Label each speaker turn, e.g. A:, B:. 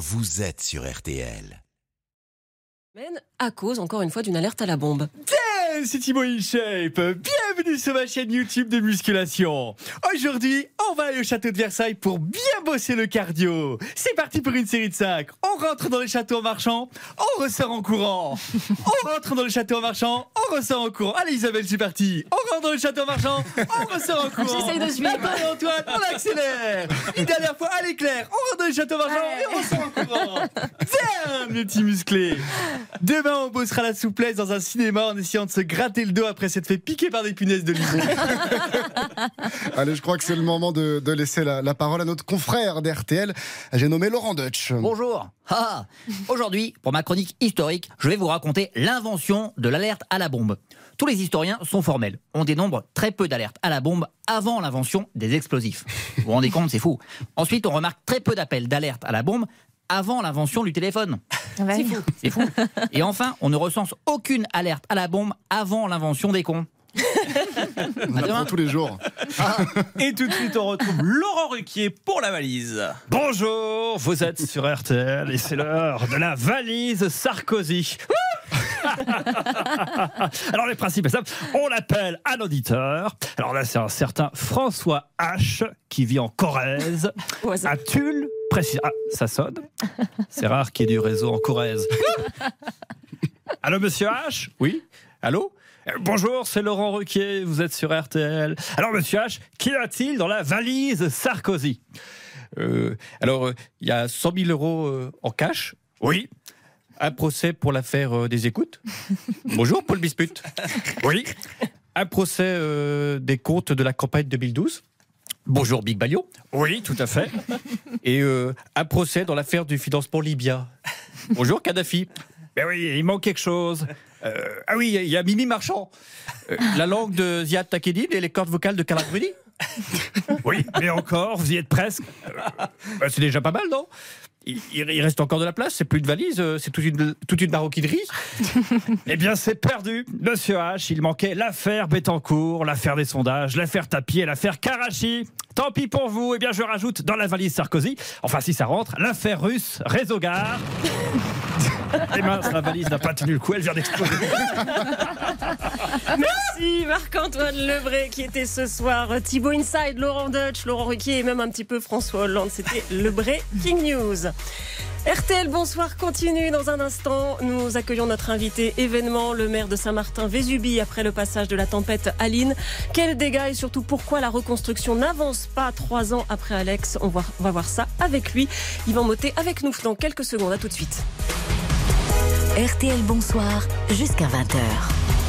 A: vous êtes sur RTL.
B: À cause, encore une fois, d'une alerte à la bombe.
C: Hey, c'est Thibaut InShape. Bienvenue sur ma chaîne YouTube de musculation. Aujourd'hui, on va aller au château de Versailles pour bien bosser le cardio. C'est parti pour une série de 5. On rentre dans le château en marchant, on ressort en courant. On rentre dans le château en marchant, on ressort en courant. Allez Isabelle, c'est parti. On rentre dans le château en marchant, on ressort en courant.
B: J'essaye de suivre.
C: Maintenant, Antoine, on accélère. Une dernière fois, à l'éclair. On rentre dans le château en marchant et on ressort en courant. Tiens, mes petits musclés. Demain, on bossera la souplesse dans un cinéma en essayant de se gratter le dos après s'être fait piquer par des punaises de lit.
D: Allez, je crois que c'est le moment de, de laisser la, la parole à notre confrère d'RTL. J'ai nommé Laurent Deutsch.
E: Bonjour. Ah, Aujourd'hui, pour ma chronique historique, je vais vous raconter l'invention de l'alerte à la bombe. Tous les historiens sont formels. On dénombre très peu d'alertes à la bombe avant l'invention des explosifs. Vous vous rendez compte, c'est fou. Ensuite, on remarque très peu d'appels d'alerte à la bombe avant l'invention du téléphone.
B: C'est fou.
E: C'est fou. Et enfin, on ne recense aucune alerte à la bombe avant l'invention des cons.
D: On apprend tous les jours.
F: Et tout de suite, on retrouve Laurent Ruquier pour la valise.
C: Bonjour, vous êtes sur RTL et c'est l'heure de la valise Sarkozy. Alors les principes est simple, on appelle un auditeur. Alors là c'est un certain François H qui vit en Corrèze, à Tulle, précis. Ah, ça sonne? C'est rare qu'il y ait du réseau en Corrèze. Allô monsieur H? Oui? Allô? Bonjour, c'est Laurent Ruquier, vous êtes sur RTL. Alors monsieur H, qu'y a-t-il dans la valise Sarkozy? Euh, Alors, euh, il y a 100 000 euros euh, en cash Oui. Un procès pour l'affaire des écoutes Bonjour, Paul Bisput. Oui. Un procès euh, des comptes de la campagne 2012 Bonjour, Big Balio. Oui, tout à fait. Et euh, un procès dans l'affaire du financement libyen. Bonjour, Kadhafi. Ben oui, il manque quelque chose. Euh, ah oui, il y a Mimi Marchand. Euh, la langue de Ziad Takedine et les cordes vocales de Carla Bruni. Oui, mais encore, vous y êtes presque. Euh, bah, c'est déjà pas mal, non? Il, reste encore de la place, c'est plus une valise, c'est toute une, toute une maroquinerie. eh bien, c'est perdu. Monsieur H, il manquait l'affaire Bettencourt, l'affaire des sondages, l'affaire Tapie et l'affaire Karachi. Tant pis pour vous, eh bien, je rajoute dans la valise Sarkozy, enfin, si ça rentre, l'affaire russe, réseau gare. Eh mince, la valise n'a pas tenu le coup, elle vient d'exploser.
B: Merci Marc-Antoine Lebré qui était ce soir. Thibaut Inside, Laurent Deutsch, Laurent Ruquier et même un petit peu François Hollande. C'était Lebré King News. RTL Bonsoir continue dans un instant. Nous accueillons notre invité événement, le maire de Saint-Martin, Vésubie, après le passage de la tempête Aline. Quels dégâts et surtout pourquoi la reconstruction n'avance pas trois ans après Alex? On va, voir ça avec lui. Yvan Motet avec nous dans quelques secondes. À tout de suite.
G: RTL Bonsoir jusqu'à 20h.